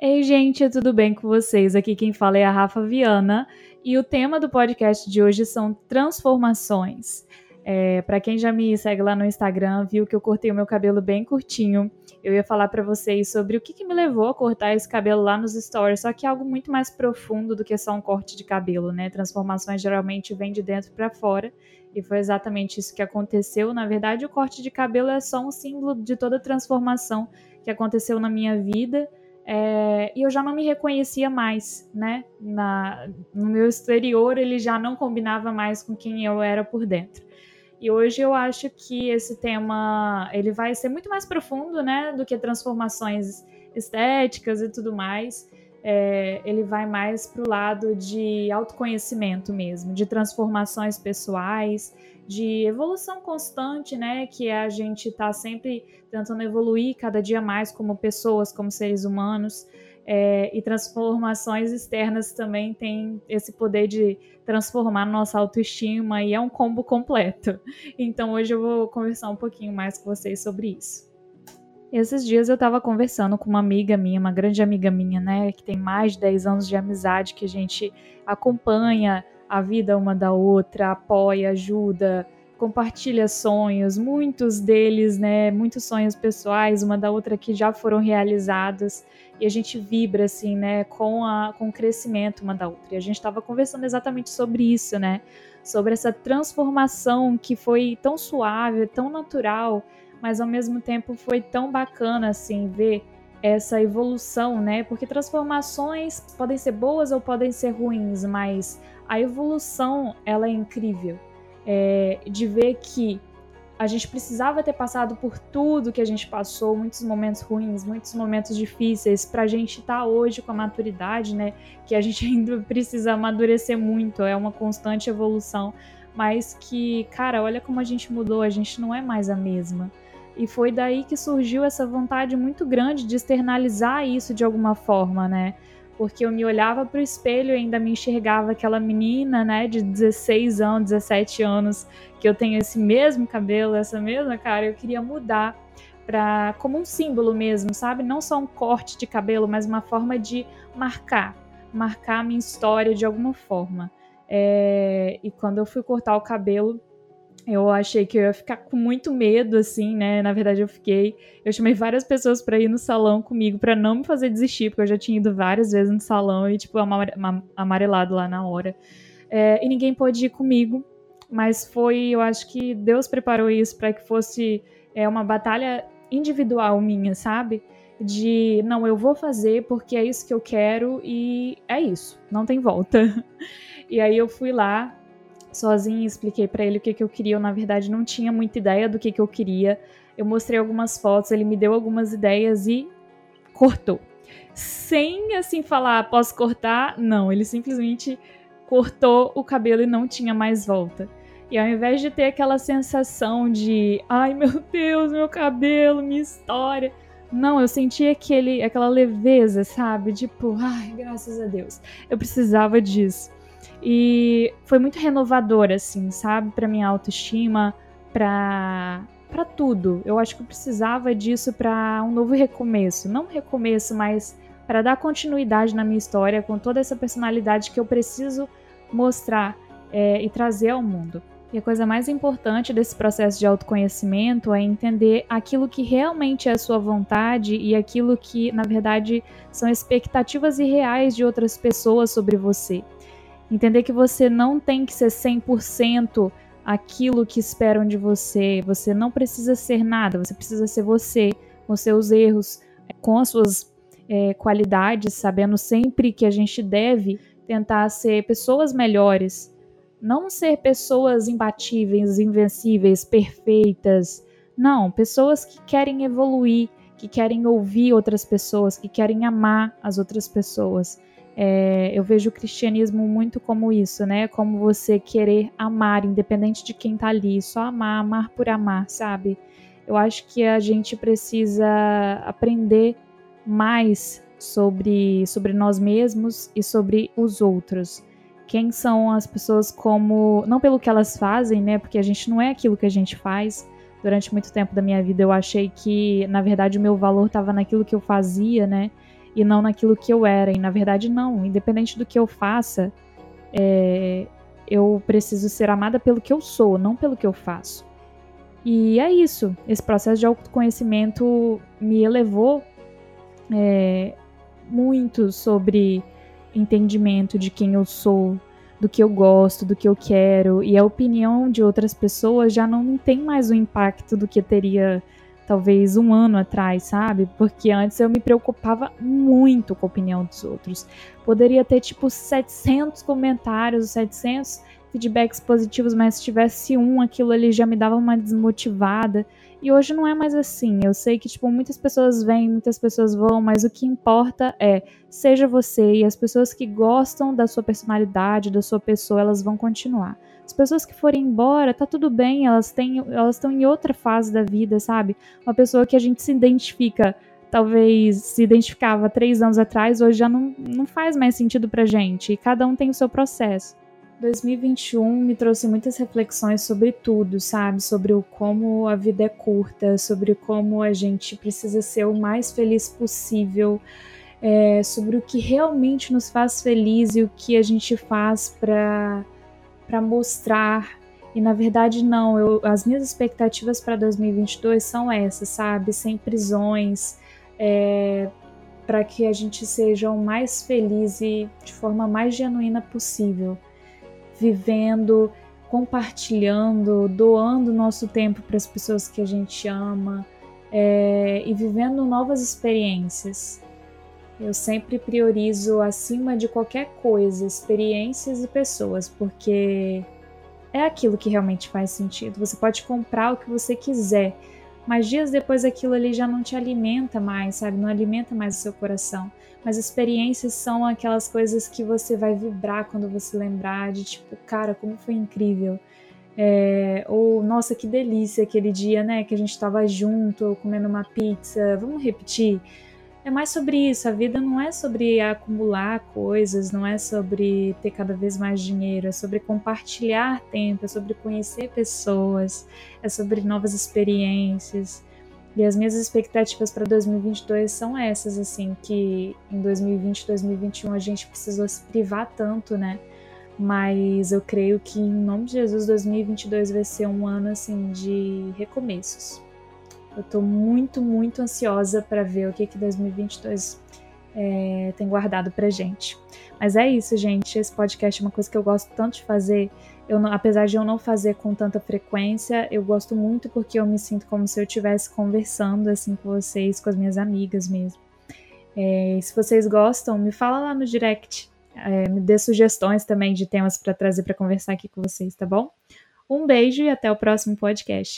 Ei, gente, tudo bem com vocês? Aqui quem fala é a Rafa Viana e o tema do podcast de hoje são transformações. É, para quem já me segue lá no Instagram, viu que eu cortei o meu cabelo bem curtinho. Eu ia falar para vocês sobre o que, que, me levou a cortar esse cabelo lá nos stories, só que é algo muito mais profundo do que só um corte de cabelo, né? Transformações geralmente vêm de dentro para fora e foi exatamente isso que aconteceu. Na verdade, o corte de cabelo é só um símbolo de toda a transformação que aconteceu na minha vida é, e eu já não me reconhecia mais, né? Na, no meu exterior ele já não combinava mais com quem eu era por dentro. E hoje eu acho que esse tema ele vai ser muito mais profundo, né, do que transformações estéticas e tudo mais. É, ele vai mais para o lado de autoconhecimento mesmo, de transformações pessoais, de evolução constante, né? Que é a gente está sempre tentando evoluir cada dia mais como pessoas, como seres humanos. É, e transformações externas também têm esse poder de transformar nossa autoestima e é um combo completo. Então hoje eu vou conversar um pouquinho mais com vocês sobre isso. Esses dias eu estava conversando com uma amiga minha, uma grande amiga minha, né, que tem mais de 10 anos de amizade, que a gente acompanha a vida uma da outra, apoia, ajuda, compartilha sonhos, muitos deles, né, muitos sonhos pessoais, uma da outra que já foram realizados, e a gente vibra assim, né, com a com o crescimento uma da outra. E a gente estava conversando exatamente sobre isso, né? Sobre essa transformação que foi tão suave, tão natural, mas ao mesmo tempo foi tão bacana assim ver essa evolução, né? Porque transformações podem ser boas ou podem ser ruins, mas a evolução ela é incrível. É, de ver que a gente precisava ter passado por tudo que a gente passou, muitos momentos ruins, muitos momentos difíceis, para a gente estar tá hoje com a maturidade, né? Que a gente ainda precisa amadurecer muito, é uma constante evolução, mas que, cara, olha como a gente mudou, a gente não é mais a mesma. E foi daí que surgiu essa vontade muito grande de externalizar isso de alguma forma, né? Porque eu me olhava para o espelho e ainda me enxergava aquela menina, né, de 16 anos, 17 anos, que eu tenho esse mesmo cabelo, essa mesma cara, eu queria mudar para como um símbolo mesmo, sabe? Não só um corte de cabelo, mas uma forma de marcar, marcar a minha história de alguma forma. É... E quando eu fui cortar o cabelo, eu achei que eu ia ficar com muito medo, assim, né? Na verdade, eu fiquei. Eu chamei várias pessoas para ir no salão comigo para não me fazer desistir, porque eu já tinha ido várias vezes no salão e, tipo, amarelado lá na hora. É, e ninguém pôde ir comigo, mas foi, eu acho que Deus preparou isso para que fosse é, uma batalha individual minha, sabe? De não, eu vou fazer porque é isso que eu quero e é isso, não tem volta. E aí eu fui lá, sozinha, expliquei para ele o que, que eu queria. Eu, na verdade, não tinha muita ideia do que, que eu queria. Eu mostrei algumas fotos, ele me deu algumas ideias e cortou. Sem, assim, falar, posso cortar? Não, ele simplesmente cortou o cabelo e não tinha mais volta. E ao invés de ter aquela sensação de, ai meu Deus, meu cabelo, minha história. Não, eu senti aquele, aquela leveza, sabe? Tipo, ai, graças a Deus. Eu precisava disso. E foi muito renovador, assim, sabe? Para minha autoestima, para para tudo. Eu acho que eu precisava disso para um novo recomeço, não recomeço, mas para dar continuidade na minha história com toda essa personalidade que eu preciso mostrar é, e trazer ao mundo. E a coisa mais importante desse processo de autoconhecimento é entender aquilo que realmente é a sua vontade e aquilo que, na verdade, são expectativas irreais de outras pessoas sobre você. Entender que você não tem que ser 100% aquilo que esperam de você. Você não precisa ser nada, você precisa ser você, com seus erros, com as suas é, qualidades, sabendo sempre que a gente deve tentar ser pessoas melhores. Não ser pessoas imbatíveis, invencíveis, perfeitas. Não, pessoas que querem evoluir, que querem ouvir outras pessoas, que querem amar as outras pessoas. É, eu vejo o cristianismo muito como isso, né? Como você querer amar, independente de quem tá ali, só amar, amar por amar, sabe? Eu acho que a gente precisa aprender mais sobre, sobre nós mesmos e sobre os outros. Quem são as pessoas como. Não pelo que elas fazem, né? Porque a gente não é aquilo que a gente faz. Durante muito tempo da minha vida eu achei que, na verdade, o meu valor estava naquilo que eu fazia, né? E não naquilo que eu era. E na verdade, não. Independente do que eu faça, é, eu preciso ser amada pelo que eu sou, não pelo que eu faço. E é isso. Esse processo de autoconhecimento me elevou é, muito sobre entendimento de quem eu sou, do que eu gosto, do que eu quero, e a opinião de outras pessoas já não tem mais o impacto do que teria talvez um ano atrás, sabe? Porque antes eu me preocupava muito com a opinião dos outros. Poderia ter tipo 700 comentários, 700 feedbacks positivos, mas se tivesse um, aquilo ali já me dava uma desmotivada. E hoje não é mais assim. Eu sei que tipo muitas pessoas vêm, muitas pessoas vão, mas o que importa é seja você e as pessoas que gostam da sua personalidade, da sua pessoa, elas vão continuar. As pessoas que forem embora, tá tudo bem, elas têm, elas estão em outra fase da vida, sabe? Uma pessoa que a gente se identifica, talvez se identificava três anos atrás, hoje já não, não faz mais sentido pra gente. E cada um tem o seu processo. 2021 me trouxe muitas reflexões sobre tudo, sabe? Sobre o como a vida é curta, sobre como a gente precisa ser o mais feliz possível, é, sobre o que realmente nos faz feliz e o que a gente faz para para mostrar. E na verdade não, eu, as minhas expectativas para 2022 são essas, sabe? Sem prisões, é, para que a gente seja o mais feliz e de forma mais genuína possível, vivendo, compartilhando, doando nosso tempo para as pessoas que a gente ama é, e vivendo novas experiências. Eu sempre priorizo acima de qualquer coisa experiências e pessoas, porque é aquilo que realmente faz sentido. Você pode comprar o que você quiser, mas dias depois aquilo ali já não te alimenta mais, sabe? Não alimenta mais o seu coração. Mas experiências são aquelas coisas que você vai vibrar quando você lembrar de tipo, cara, como foi incrível. É, ou nossa, que delícia aquele dia, né? Que a gente tava junto, comendo uma pizza. Vamos repetir? É mais sobre isso. A vida não é sobre acumular coisas, não é sobre ter cada vez mais dinheiro, é sobre compartilhar tempo, é sobre conhecer pessoas, é sobre novas experiências. E as minhas expectativas para 2022 são essas, assim, que em 2020, 2021 a gente precisou se privar tanto, né? Mas eu creio que em nome de Jesus 2022 vai ser um ano assim de recomeços. Eu tô muito, muito ansiosa para ver o que que 2022 é, tem guardado pra gente. Mas é isso, gente. Esse podcast é uma coisa que eu gosto tanto de fazer. Eu não, apesar de eu não fazer com tanta frequência, eu gosto muito porque eu me sinto como se eu estivesse conversando assim com vocês, com as minhas amigas mesmo. É, se vocês gostam, me fala lá no direct. É, me dê sugestões também de temas para trazer para conversar aqui com vocês, tá bom? Um beijo e até o próximo podcast.